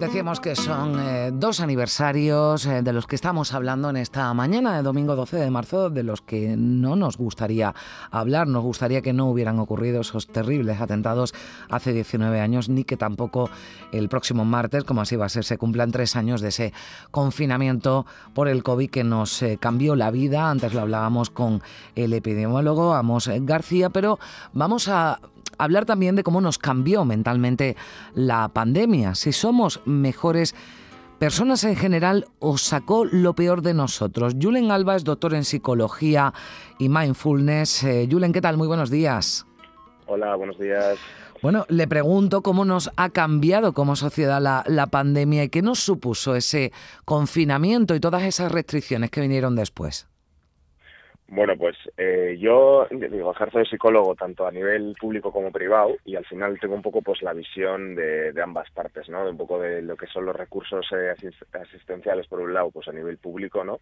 Decíamos que son eh, dos aniversarios eh, de los que estamos hablando en esta mañana de domingo 12 de marzo, de los que no nos gustaría hablar, nos gustaría que no hubieran ocurrido esos terribles atentados hace 19 años, ni que tampoco el próximo martes, como así va a ser, se cumplan tres años de ese confinamiento por el COVID que nos eh, cambió la vida. Antes lo hablábamos con el epidemiólogo Amos García, pero vamos a hablar también de cómo nos cambió mentalmente la pandemia, si somos mejores personas en general o sacó lo peor de nosotros. Julen Alba es doctor en psicología y mindfulness. Eh, Julen, ¿qué tal? Muy buenos días. Hola, buenos días. Bueno, le pregunto cómo nos ha cambiado como sociedad la, la, pandemia y qué nos supuso ese confinamiento y todas esas restricciones que vinieron después. Bueno, pues eh, yo digo, ejerzo de psicólogo tanto a nivel público como privado y al final tengo un poco pues la visión de, de ambas partes, ¿no? De un poco de lo que son los recursos eh, asistenciales por un lado, pues a nivel público, ¿no?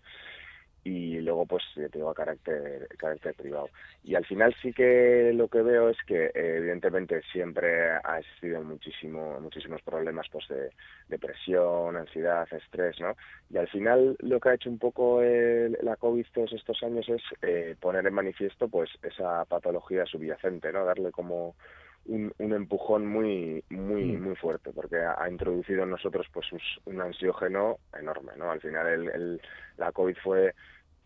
Y luego pues tengo carácter carácter privado. Y al final sí que lo que veo es que eh, evidentemente siempre ha existido muchísimo muchísimos problemas pues de depresión ansiedad estrés no y al final lo que ha hecho un poco la covid todos estos años es eh, poner en manifiesto pues esa patología subyacente no darle como un, un, empujón muy muy mm. muy fuerte porque ha, introducido en nosotros pues un ansiógeno enorme no al final el, el, la covid fue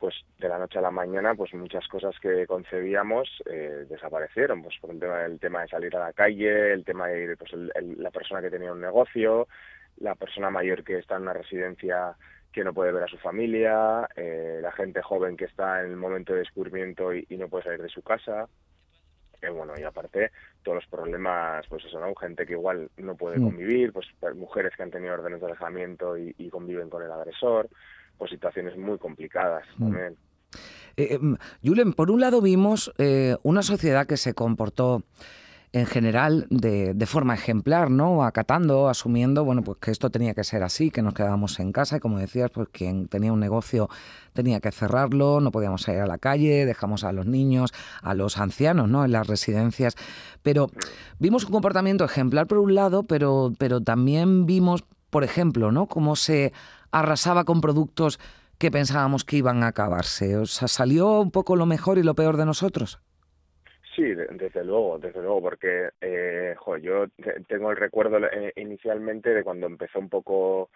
pues de la noche a la mañana pues muchas cosas que concebíamos eh, desaparecieron pues por el tema el tema de salir a la calle el tema de pues la persona que tenía un negocio la persona mayor que está en una residencia que no puede ver a su familia eh, la gente joven que está en el momento de descubrimiento y, no puede salir de su casa eh, bueno y aparte todos los problemas pues eso no gente que igual no puede mm. convivir pues mujeres que han tenido órdenes de alejamiento y, y conviven con el agresor pues situaciones muy complicadas mm. también. Eh, em, Julen, por un lado vimos eh, una sociedad que se comportó en general de, de, forma ejemplar, ¿no? Acatando, asumiendo, bueno, pues que esto tenía que ser así, que nos quedábamos en casa y como decías, pues quien tenía un negocio tenía que cerrarlo, no podíamos salir a la calle, dejamos a los niños, a los ancianos, ¿no? En las residencias. Pero vimos un comportamiento ejemplar por un lado, pero, pero también vimos, por ejemplo, ¿no? Cómo se arrasaba con productos que pensábamos que iban a acabarse. O sea, ¿salió un poco lo mejor y lo peor de nosotros? Sí, desde luego, desde luego, porque eh, yo tengo el recuerdo eh, inicialmente de cuando empezó un poco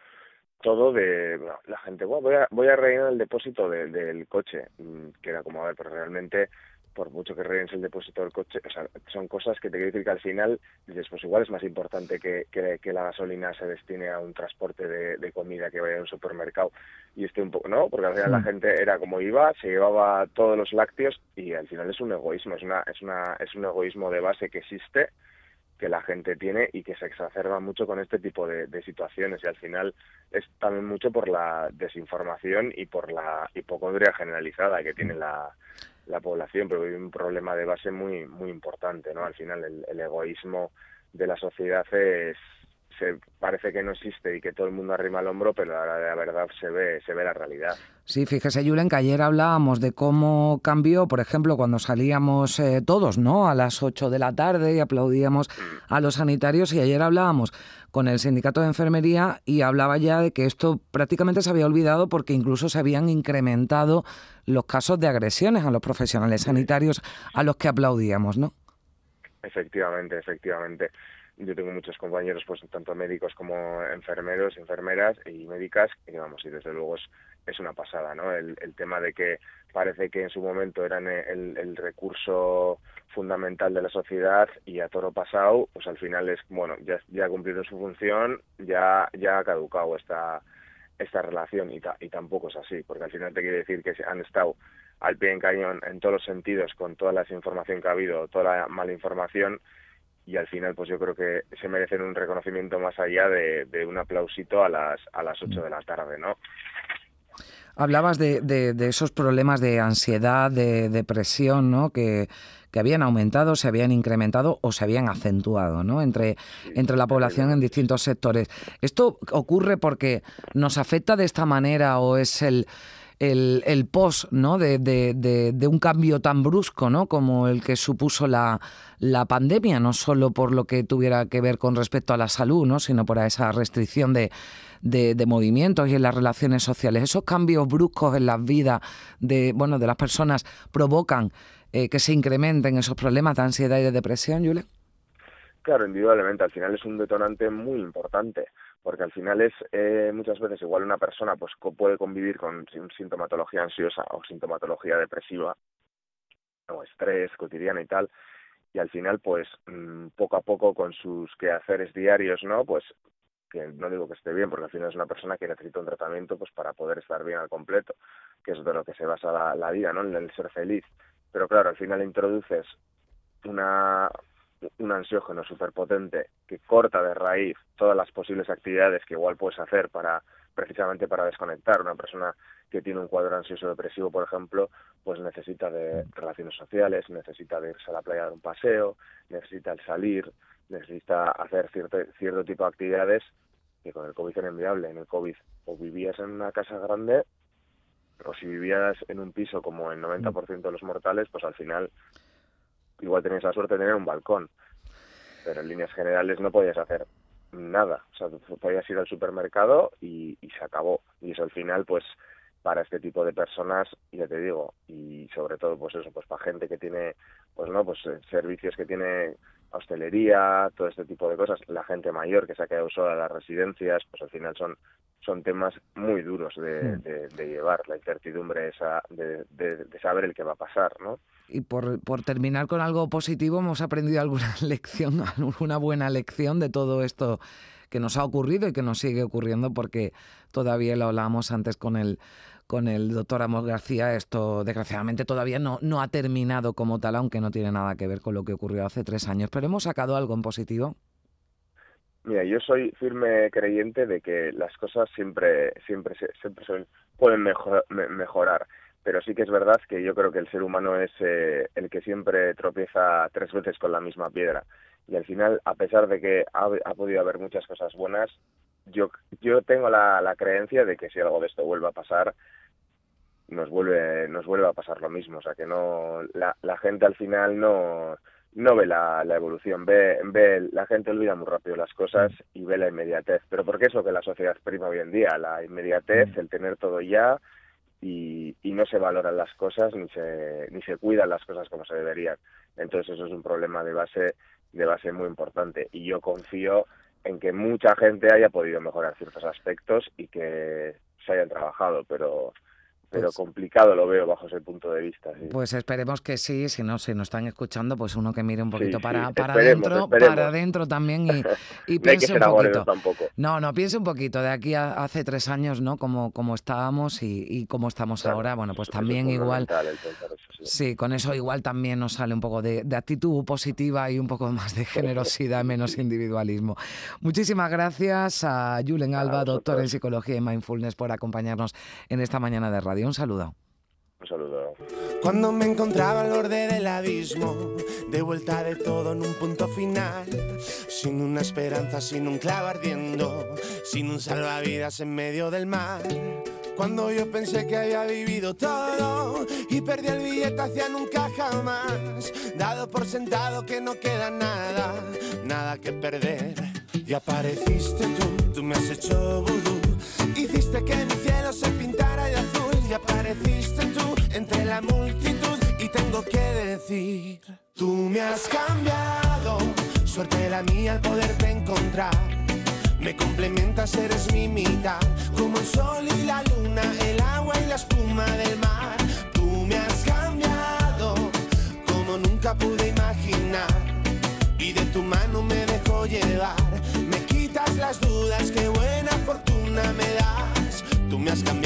todo de la gente, voy a voy a rellenar el depósito del coche, mm, que era como a ver, pero realmente por mucho que rellenes el depósito del coche, o sea, son cosas que te quiero decir que al final dices, pues igual es más importante que, que, la gasolina se destine a un transporte de, comida que vaya a un supermercado. Y esté un poco, ¿no? Porque al final la gente era como iba, se llevaba todos los lácteos y al final es un egoísmo, es una, es una, es un egoísmo de base que existe que la gente tiene y que se exacerba mucho con este tipo de, de, situaciones. Y al final es también mucho por la desinformación y por la hipocondria generalizada que tiene la, la población, pero hay un problema de base muy muy importante, ¿no? Al final el, egoísmo de la sociedad es se parece que no existe y que todo el mundo arrima el hombro, pero la, la verdad se ve se ve la realidad. Sí, fíjese, Julen, que ayer hablábamos de cómo cambió, por ejemplo, cuando salíamos eh, todos, ¿no? A las 8 de la tarde y aplaudíamos mm. a los sanitarios y ayer hablábamos con el sindicato de enfermería y hablaba ya de que esto prácticamente se había olvidado porque incluso se habían incrementado los casos de agresiones a los profesionales sanitarios a los que aplaudíamos, ¿no? Efectivamente, efectivamente yo tengo muchos compañeros, pues tanto médicos como enfermeros, enfermeras y médicas, y vamos, y desde luego es, es una pasada, ¿no? El, el tema de que parece que en su momento eran el, el recurso fundamental de la sociedad y a toro pasado, pues al final es, bueno, ya, ya ha cumplido su función, ya, ya ha caducado esta, esta relación y, y tampoco es así, porque al final te quiere decir que han estado al pie en cañón en todos los sentidos, con toda la desinformación que ha habido, toda la mala información, y al final pues yo creo que se merecen un reconocimiento más allá de, un aplausito a las a las 8 de la tarde, ¿no? Hablabas de, de, esos problemas de ansiedad, de depresión, ¿no? Que, que habían aumentado, se habían incrementado o se habían acentuado ¿no? entre, entre la población en distintos sectores. ¿Esto ocurre porque nos afecta de esta manera o es el, el, el post ¿no? De, de, de, de, un cambio tan brusco ¿no? como el que supuso la, la pandemia, no solo por lo que tuviera que ver con respecto a la salud, ¿no? sino por esa restricción de, movimientos y en las relaciones sociales. Esos cambios bruscos en las vidas de, bueno, de las personas provocan eh, que se incrementen esos problemas de ansiedad y de depresión, Julia. Claro, indudablemente, al final es un detonante muy importante, porque al final es eh, muchas veces igual una persona pues puede convivir con sintomatología ansiosa o sintomatología depresiva o estrés cotidiano y tal, y al final pues mmm, poco a poco con sus quehaceres diarios, ¿no? Pues que no digo que esté bien, porque al final es una persona que necesita un tratamiento pues para poder estar bien al completo, que es de lo que se basa la, la vida, ¿no? En el ser feliz. Pero claro, al final introduces una un ansiógeno superpotente que corta de raíz todas las posibles actividades que igual puedes hacer para precisamente para desconectar. Una persona que tiene un cuadro ansioso depresivo, por ejemplo, pues necesita de relaciones sociales, necesita de irse a la playa a dar un paseo, necesita el salir, necesita hacer cierto, cierto tipo de actividades que con el COVID era inviable. En el COVID o vivías en una casa grande o si vivías en un piso como el 90% de los mortales, pues al final igual tenías la suerte de tener un balcón, pero en líneas generales no podías hacer nada, o sea, podías ir al supermercado y, se acabó, y eso al final pues para este tipo de personas, ya te digo, y sobre todo pues eso, pues para gente que tiene, pues no, pues servicios que tiene hostelería, todo este tipo de cosas, la gente mayor que se ha quedado sola en las residencias, pues al final son son temas muy duros de, de, de llevar, la incertidumbre esa de, de, saber el que va a pasar, ¿no? Y por, por terminar con algo positivo, hemos aprendido alguna lección, alguna buena lección de todo esto que nos ha ocurrido y que nos sigue ocurriendo, porque todavía lo hablábamos antes con el con el doctor Amos García, esto desgraciadamente todavía no, no ha terminado como tal, aunque no tiene nada que ver con lo que ocurrió hace tres años. Pero hemos sacado algo en positivo. Mira, yo soy firme creyente de que las cosas siempre, siempre, siempre son, pueden mejor, mejorar, pero sí que es verdad que yo creo que el ser humano es eh, el que siempre tropieza tres veces con la misma piedra. Y al final, a pesar de que ha, ha podido haber muchas cosas buenas, yo, yo tengo la, la creencia de que si algo de esto vuelve a pasar, nos vuelve, nos vuelve a pasar lo mismo. O sea, que no, la, la gente al final no, no ve la, la evolución, ve, ve, la gente olvida muy rápido las cosas y ve la inmediatez. Pero porque es lo que la sociedad prima hoy en día, la inmediatez, el tener todo ya y, y no se valoran las cosas ni se, ni se cuidan las cosas como se deberían. Entonces eso es un problema de base, de base muy importante y yo confío en que mucha gente haya podido mejorar ciertos aspectos y que se hayan trabajado, pero pero pues, complicado lo veo bajo ese punto de vista. Sí. Pues esperemos que sí, si no, si nos están escuchando, pues uno que mire un poquito sí, para, sí. para adentro, para adentro también y, y no piense un poquito. Tampoco. No, no, piense un poquito de aquí a hace tres años, ¿no? Como, como estábamos y, y cómo estamos claro, ahora, bueno, pues eso, también eso igual. sí. con eso igual también nos sale un poco de, de actitud positiva y un poco más de generosidad, menos individualismo. Muchísimas gracias a Julen Alba, doctor en psicología y mindfulness, por acompañarnos en esta mañana de radio. Un saludo. Un saludo. Cuando me encontraba al borde del abismo, de vuelta de todo en un punto final, sin una esperanza, sin un clavo ardiendo, sin un salvavidas en medio del mar. Cuando yo pensé que había vivido todo y perdí el billete hacia nunca jamás, dado por sentado que no queda nada, nada que perder. Y apareciste tú, tú me has hecho vudú, hiciste que mi cielo se pintara apareciste tú entre la multitud y tengo que decir, tú me has cambiado, suerte la mía al poderte encontrar. Me complementas, eres mi mitad, como el sol y la luna, el agua y la espuma del mar. Tú me has cambiado, como nunca pude imaginar, y de tu mano me dejo llevar. Me quitas las dudas, qué buena fortuna me das. Tú me has cambiado.